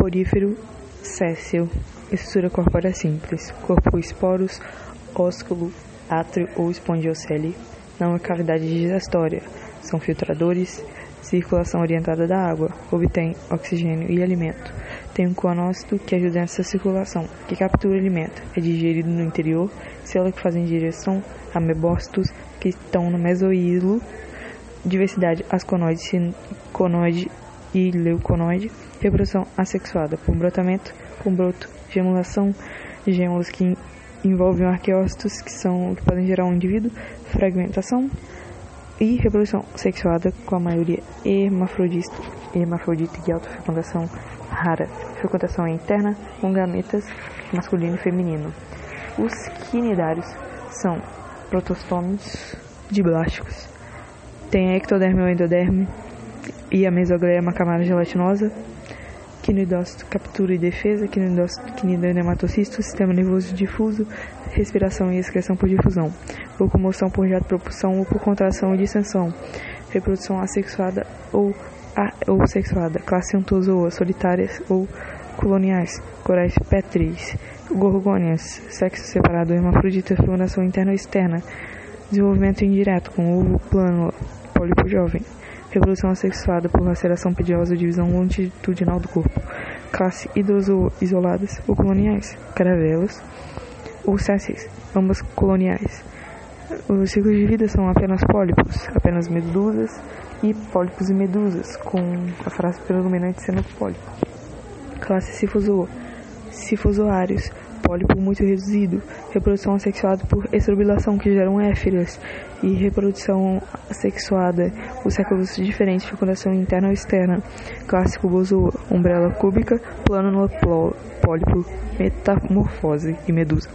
Porífero séssil. Estrutura corpórea simples. Corpo esporos, ósculo, átrio ou espongiocele. Não é cavidade digestória. São filtradores. Circulação orientada da água. Obtém oxigênio e alimento. Tem um conócito que ajuda nessa circulação, que captura alimento. É digerido no interior. Célula que fazem direção. Amebócitos que estão no mesoílo. Diversidade asconoide, sinoconoide e leuconoide. Reprodução assexuada por brotamento, com broto, gemulação, gêmulos que envolvem arqueócitos que são que podem gerar um indivíduo, fragmentação e reprodução sexuada com a maioria hermafrodita, hermafrodita e autofecundação rara. Fecundação é interna com gametas masculino e feminino. Os quinidários são protostômios diblásticos. Tem ectoderme ou endoderme e a mesogleia é uma camada gelatinosa quinidócito, captura e defesa, quinidócito, quinidonematocisto, sistema nervoso difuso, respiração e excreção por difusão, locomoção por jato propulsão ou por contração e distensão, reprodução assexuada ou, a, ou sexuada, classe ontozoa, solitárias ou coloniais, corais petris, gorgônias, sexo separado, hermafrodita, fecundação interna ou externa, desenvolvimento indireto com ovo plano, pólipo jovem reprodução assexuada por laceração pediosa divisão longitudinal do corpo, classe idoso isoladas ou coloniais, caravelas ou sésseis, ambas coloniais. Os ciclos de vida são apenas pólipos, apenas medusas e pólipos e medusas, com a frase predominante sendo pólipo. Classe Sifozoa, sifozoários, pólipo muito reduzido, reprodução assexuada por estrobilação que geram éfiras e reprodução assexuada, os séculos diferentes, fecundação interna ou externa, clássico bozoa, umbrella cúbica, plano no pólipo, metamorfose e medusa.